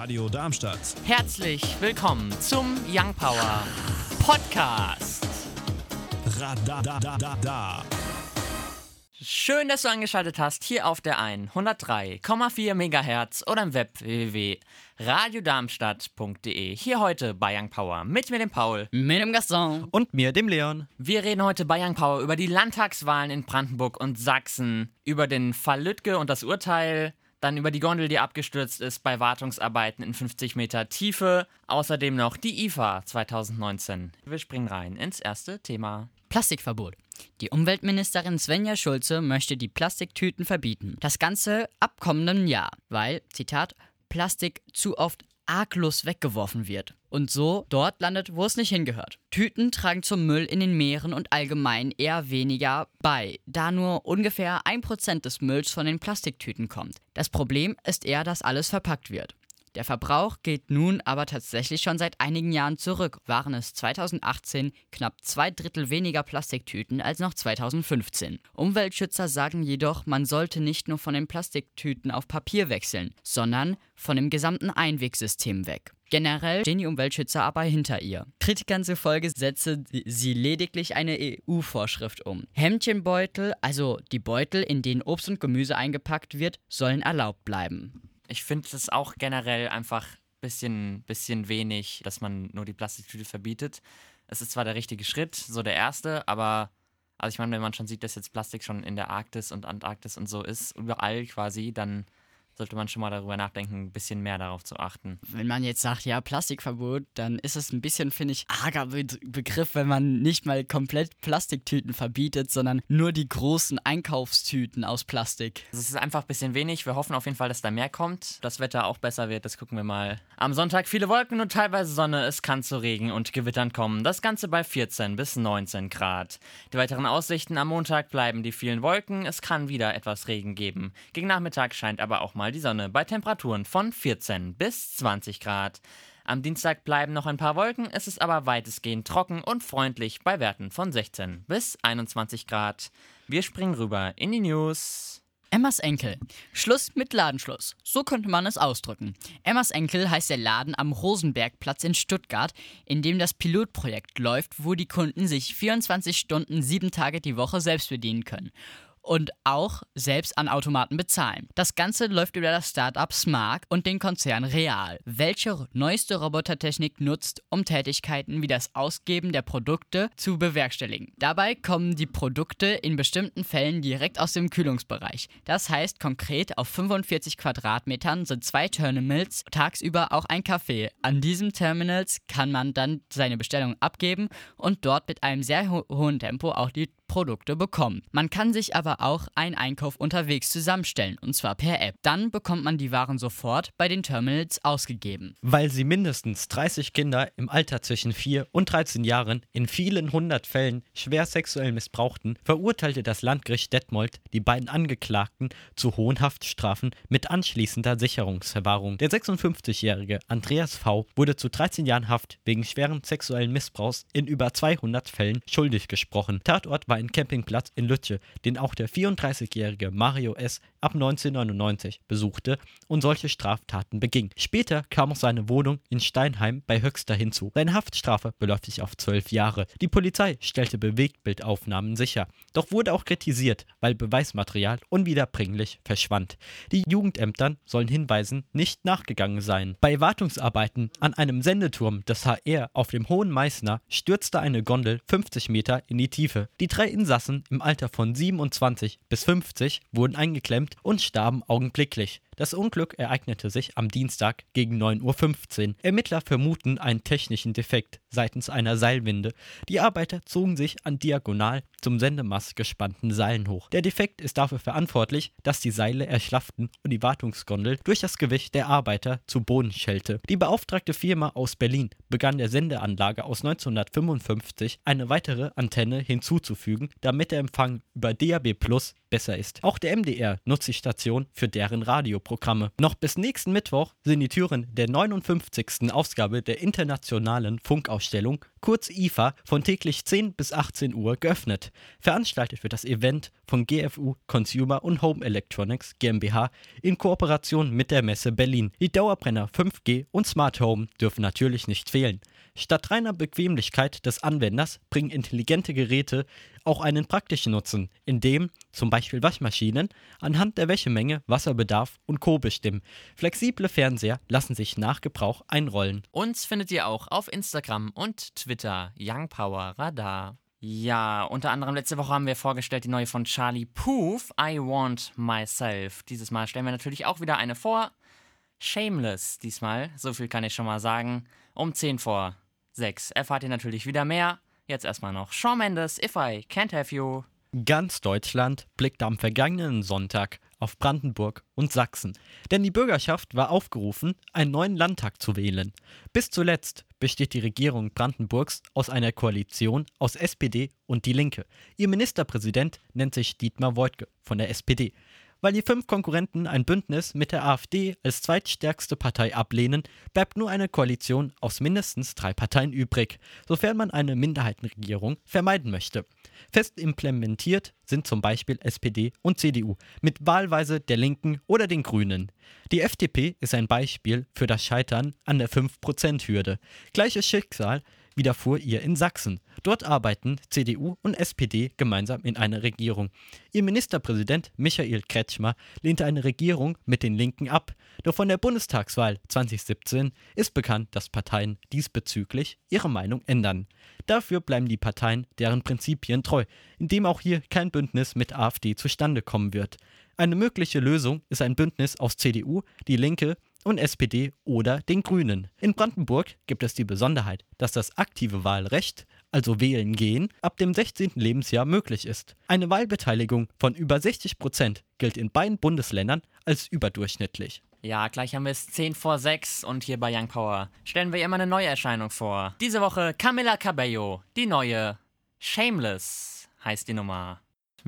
Radio Darmstadt. Herzlich willkommen zum Young Power Podcast. Radadadada. Schön, dass du angeschaltet hast hier auf der 103,4 MHz oder im Web www.radiodarmstadt.de. Hier heute bei Young Power mit mir dem Paul. Mit dem Gaston. Und mir, dem Leon. Wir reden heute bei Young Power über die Landtagswahlen in Brandenburg und Sachsen, über den Fall Lüttke und das Urteil, dann über die Gondel, die abgestürzt ist bei Wartungsarbeiten in 50 Meter Tiefe, außerdem noch die IFA 2019. Wir springen rein ins erste Thema. Plastikverbot. Die Umweltministerin Svenja Schulze möchte die Plastiktüten verbieten. Das Ganze ab kommendem Jahr, weil, Zitat, Plastik zu oft arglos weggeworfen wird und so dort landet, wo es nicht hingehört. Tüten tragen zum Müll in den Meeren und allgemein eher weniger bei, da nur ungefähr ein Prozent des Mülls von den Plastiktüten kommt. Das Problem ist eher, dass alles verpackt wird. Der Verbrauch geht nun aber tatsächlich schon seit einigen Jahren zurück. Waren es 2018 knapp zwei Drittel weniger Plastiktüten als noch 2015. Umweltschützer sagen jedoch, man sollte nicht nur von den Plastiktüten auf Papier wechseln, sondern von dem gesamten Einwegsystem weg. Generell stehen die Umweltschützer aber hinter ihr. Kritikern zufolge setze sie lediglich eine EU-Vorschrift um. Hemdchenbeutel, also die Beutel, in denen Obst und Gemüse eingepackt wird, sollen erlaubt bleiben. Ich finde es auch generell einfach ein bisschen, bisschen wenig, dass man nur die Plastiktüte verbietet. Es ist zwar der richtige Schritt, so der erste, aber also ich meine, wenn man schon sieht, dass jetzt Plastik schon in der Arktis und Antarktis und so ist, überall quasi, dann sollte man schon mal darüber nachdenken, ein bisschen mehr darauf zu achten. Wenn man jetzt sagt, ja, Plastikverbot, dann ist es ein bisschen, finde ich, arger Be Begriff, wenn man nicht mal komplett Plastiktüten verbietet, sondern nur die großen Einkaufstüten aus Plastik. Es ist einfach ein bisschen wenig. Wir hoffen auf jeden Fall, dass da mehr kommt. Das Wetter auch besser wird, das gucken wir mal. Am Sonntag viele Wolken und teilweise Sonne. Es kann zu Regen und Gewittern kommen. Das Ganze bei 14 bis 19 Grad. Die weiteren Aussichten am Montag bleiben die vielen Wolken. Es kann wieder etwas Regen geben. Gegen Nachmittag scheint aber auch mal die Sonne bei Temperaturen von 14 bis 20 Grad. Am Dienstag bleiben noch ein paar Wolken, es ist aber weitestgehend trocken und freundlich bei Werten von 16 bis 21 Grad. Wir springen rüber in die News. Emmas Enkel. Schluss mit Ladenschluss. So könnte man es ausdrücken. Emmas Enkel heißt der Laden am Rosenbergplatz in Stuttgart, in dem das Pilotprojekt läuft, wo die Kunden sich 24 Stunden, sieben Tage die Woche selbst bedienen können und auch selbst an Automaten bezahlen. Das Ganze läuft über das Startup Smart und den Konzern Real, welche neueste Robotertechnik nutzt, um Tätigkeiten wie das Ausgeben der Produkte zu bewerkstelligen. Dabei kommen die Produkte in bestimmten Fällen direkt aus dem Kühlungsbereich. Das heißt konkret, auf 45 Quadratmetern sind zwei Terminals, tagsüber auch ein Café. An diesen Terminals kann man dann seine Bestellung abgeben und dort mit einem sehr ho hohen Tempo auch die Produkte bekommen. Man kann sich aber auch einen Einkauf unterwegs zusammenstellen, und zwar per App. Dann bekommt man die Waren sofort bei den Terminals ausgegeben. Weil sie mindestens 30 Kinder im Alter zwischen 4 und 13 Jahren in vielen hundert Fällen schwer sexuell missbrauchten, verurteilte das Landgericht Detmold die beiden Angeklagten zu hohen Haftstrafen mit anschließender Sicherungsverwahrung. Der 56-jährige Andreas V. wurde zu 13 Jahren Haft wegen schweren sexuellen Missbrauchs in über 200 Fällen schuldig gesprochen. Tatort war ein Campingplatz in Lütje, den auch der 34-jährige Mario S. ab 1999 besuchte und solche Straftaten beging. Später kam auch seine Wohnung in Steinheim bei Höxter hinzu. Seine Haftstrafe beläuft sich auf zwölf Jahre. Die Polizei stellte Bewegtbildaufnahmen sicher, doch wurde auch kritisiert, weil Beweismaterial unwiederbringlich verschwand. Die Jugendämtern sollen Hinweisen nicht nachgegangen sein. Bei Wartungsarbeiten an einem Sendeturm des HR auf dem Hohen Meißner stürzte eine Gondel 50 Meter in die Tiefe. Die drei Insassen im Alter von 27 bis 50 wurden eingeklemmt und starben augenblicklich. Das Unglück ereignete sich am Dienstag gegen 9.15 Uhr. Ermittler vermuten einen technischen Defekt seitens einer Seilwinde. Die Arbeiter zogen sich an diagonal zum Sendemast gespannten Seilen hoch. Der Defekt ist dafür verantwortlich, dass die Seile erschlafften und die Wartungsgondel durch das Gewicht der Arbeiter zu Boden schellte. Die beauftragte Firma aus Berlin begann der Sendeanlage aus 1955 eine weitere Antenne hinzuzufügen, damit der Empfang über DAB Plus besser ist. Auch der MDR nutzt die Station für deren Radio Programme. Noch bis nächsten Mittwoch sind die Türen der 59. Ausgabe der Internationalen Funkausstellung, kurz IFA, von täglich 10 bis 18 Uhr geöffnet. Veranstaltet wird das Event von GFU Consumer und Home Electronics GmbH in Kooperation mit der Messe Berlin. Die Dauerbrenner 5G und Smart Home dürfen natürlich nicht fehlen. Statt reiner Bequemlichkeit des Anwenders bringen intelligente Geräte auch einen praktischen Nutzen, indem zum Beispiel Waschmaschinen anhand der Wäschemenge, Wasserbedarf und Co. bestimmen. Flexible Fernseher lassen sich nach Gebrauch einrollen. Uns findet ihr auch auf Instagram und Twitter Young Power Radar. Ja, unter anderem letzte Woche haben wir vorgestellt die neue von Charlie Puth, I Want Myself. Dieses Mal stellen wir natürlich auch wieder eine vor. Shameless diesmal, so viel kann ich schon mal sagen. Um 10 vor 6 erfahrt ihr natürlich wieder mehr. Jetzt erstmal noch Shawn Mendes, If I Can't Have You. Ganz Deutschland blickte am vergangenen Sonntag auf Brandenburg und Sachsen, denn die Bürgerschaft war aufgerufen, einen neuen Landtag zu wählen. Bis zuletzt besteht die Regierung Brandenburgs aus einer Koalition aus SPD und Die Linke. Ihr Ministerpräsident nennt sich Dietmar Woidke von der SPD. Weil die fünf Konkurrenten ein Bündnis mit der AfD als zweitstärkste Partei ablehnen, bleibt nur eine Koalition aus mindestens drei Parteien übrig, sofern man eine Minderheitenregierung vermeiden möchte. Fest implementiert sind zum Beispiel SPD und CDU, mit wahlweise der Linken oder den Grünen. Die FDP ist ein Beispiel für das Scheitern an der 5%-Hürde. Gleiches Schicksal widerfuhr ihr in Sachsen. Dort arbeiten CDU und SPD gemeinsam in einer Regierung. Ihr Ministerpräsident Michael Kretschmer lehnte eine Regierung mit den Linken ab. Doch von der Bundestagswahl 2017 ist bekannt, dass Parteien diesbezüglich ihre Meinung ändern. Dafür bleiben die Parteien deren Prinzipien treu, indem auch hier kein Bündnis mit AfD zustande kommen wird. Eine mögliche Lösung ist ein Bündnis aus CDU, die Linke und SPD oder den Grünen. In Brandenburg gibt es die Besonderheit, dass das aktive Wahlrecht, also wählen gehen, ab dem 16. Lebensjahr möglich ist. Eine Wahlbeteiligung von über 60 Prozent gilt in beiden Bundesländern als überdurchschnittlich. Ja, gleich haben wir es 10 vor 6 und hier bei Young Power stellen wir immer eine neue Erscheinung vor. Diese Woche Camila Cabello, die neue Shameless heißt die Nummer.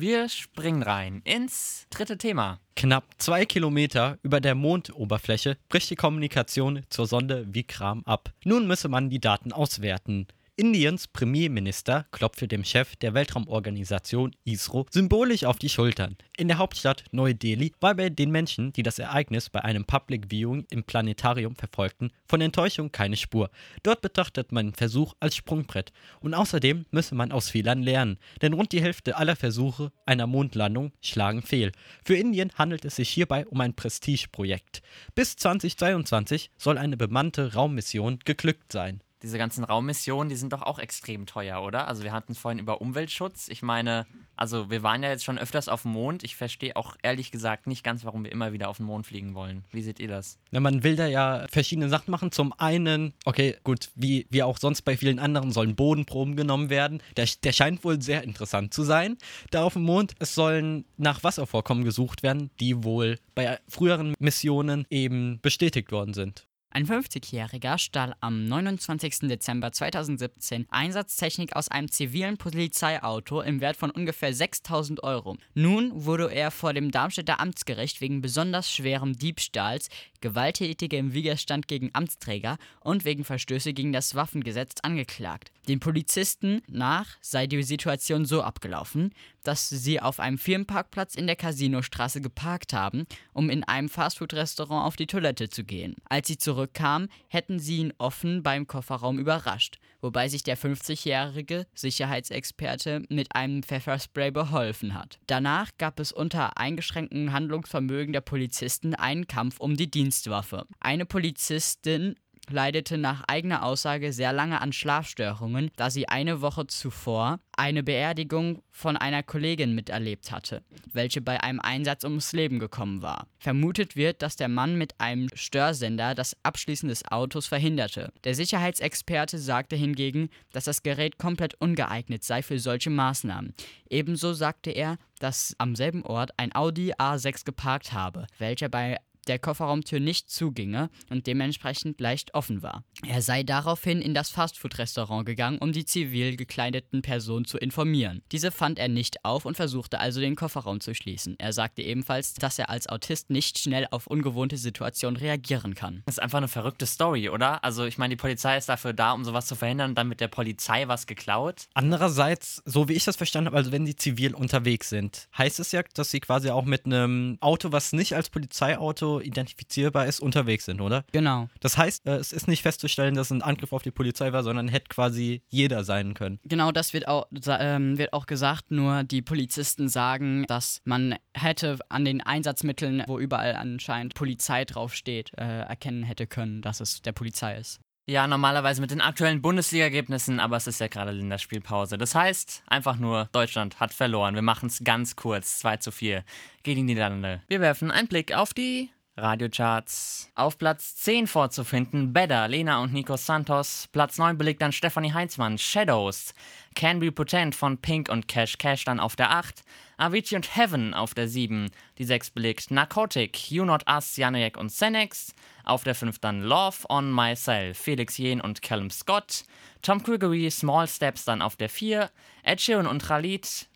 Wir springen rein ins dritte Thema. Knapp zwei Kilometer über der Mondoberfläche bricht die Kommunikation zur Sonde Vikram ab. Nun müsse man die Daten auswerten. Indiens Premierminister klopfte dem Chef der Weltraumorganisation ISRO symbolisch auf die Schultern. In der Hauptstadt Neu-Delhi war bei den Menschen, die das Ereignis bei einem Public Viewing im Planetarium verfolgten, von Enttäuschung keine Spur. Dort betrachtet man den Versuch als Sprungbrett. Und außerdem müsse man aus Fehlern lernen, denn rund die Hälfte aller Versuche einer Mondlandung schlagen fehl. Für Indien handelt es sich hierbei um ein Prestigeprojekt. Bis 2022 soll eine bemannte Raummission geglückt sein diese ganzen Raummissionen, die sind doch auch extrem teuer, oder? Also wir hatten es vorhin über Umweltschutz. Ich meine, also wir waren ja jetzt schon öfters auf dem Mond. Ich verstehe auch ehrlich gesagt nicht ganz, warum wir immer wieder auf den Mond fliegen wollen. Wie seht ihr das? Na, man will da ja verschiedene Sachen machen. Zum einen, okay, gut, wie, wie auch sonst bei vielen anderen, sollen Bodenproben genommen werden. Der, der scheint wohl sehr interessant zu sein. Da auf dem Mond, es sollen nach Wasservorkommen gesucht werden, die wohl bei früheren Missionen eben bestätigt worden sind. Ein 50-Jähriger stahl am 29. Dezember 2017 Einsatztechnik aus einem zivilen Polizeiauto im Wert von ungefähr 6000 Euro. Nun wurde er vor dem Darmstädter Amtsgericht wegen besonders schwerem Diebstahls, gewalttätigem Widerstand gegen Amtsträger und wegen Verstöße gegen das Waffengesetz angeklagt. Den Polizisten nach sei die Situation so abgelaufen, dass sie auf einem Firmenparkplatz in der Casinostraße geparkt haben, um in einem Fastfood-Restaurant auf die Toilette zu gehen. Als sie zurückkamen, hätten sie ihn offen beim Kofferraum überrascht, wobei sich der 50-jährige Sicherheitsexperte mit einem Pfefferspray beholfen hat. Danach gab es unter eingeschränktem Handlungsvermögen der Polizisten einen Kampf um die Dienstwaffe. Eine Polizistin leidete nach eigener Aussage sehr lange an Schlafstörungen, da sie eine Woche zuvor eine Beerdigung von einer Kollegin miterlebt hatte, welche bei einem Einsatz ums Leben gekommen war. Vermutet wird, dass der Mann mit einem Störsender das Abschließen des Autos verhinderte. Der Sicherheitsexperte sagte hingegen, dass das Gerät komplett ungeeignet sei für solche Maßnahmen. Ebenso sagte er, dass am selben Ort ein Audi A6 geparkt habe, welcher bei der Kofferraumtür nicht zuginge und dementsprechend leicht offen war. Er sei daraufhin in das Fastfood-Restaurant gegangen, um die zivil gekleideten Personen zu informieren. Diese fand er nicht auf und versuchte also den Kofferraum zu schließen. Er sagte ebenfalls, dass er als Autist nicht schnell auf ungewohnte Situationen reagieren kann. Das ist einfach eine verrückte Story, oder? Also ich meine, die Polizei ist dafür da, um sowas zu verhindern und dann mit der Polizei was geklaut. Andererseits, so wie ich das verstanden habe, also wenn die zivil unterwegs sind, heißt es ja, dass sie quasi auch mit einem Auto, was nicht als Polizeiauto identifizierbar ist, unterwegs sind, oder? Genau. Das heißt, äh, es ist nicht festzustellen, dass es ein Angriff auf die Polizei war, sondern hätte quasi jeder sein können. Genau, das wird auch, ähm, wird auch gesagt, nur die Polizisten sagen, dass man hätte an den Einsatzmitteln, wo überall anscheinend Polizei draufsteht, äh, erkennen hätte können, dass es der Polizei ist. Ja, normalerweise mit den aktuellen Bundesliga-Ergebnissen, aber es ist ja gerade Länderspielpause. Das heißt, einfach nur, Deutschland hat verloren. Wir machen es ganz kurz, 2 zu 4 gegen die Niederlande. Wir werfen einen Blick auf die Radiocharts. Auf Platz 10 vorzufinden, Better, Lena und Nico Santos. Platz 9 belegt dann Stefanie Heinzmann, Shadows. Can Be Potent von Pink und Cash Cash dann auf der 8. Avicii und Heaven auf der 7. Die 6 belegt Narcotic, You Not Us, Janujek und Senex. Auf der 5 dann Love on Myself, Felix Jen und Callum Scott. Tom Gregory, Small Steps dann auf der 4. Ed Sheeran und Khalid,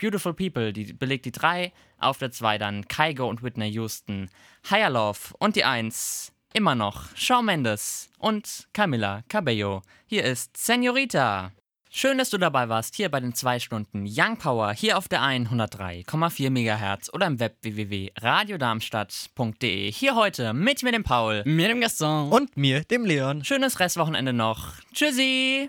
Beautiful People, die belegt die 3. Auf der 2 dann Kygo und Whitney Houston. Higher Love und die 1. Immer noch Shawn Mendes und Camila Cabello. Hier ist Senorita. Schön, dass du dabei warst, hier bei den 2 Stunden Young Power, hier auf der 103,4 MHz oder im Web www.radiodarmstadt.de. Hier heute mit mir, dem Paul. Mit dem Gaston. Und mir, dem Leon. Schönes Restwochenende noch. Tschüssi!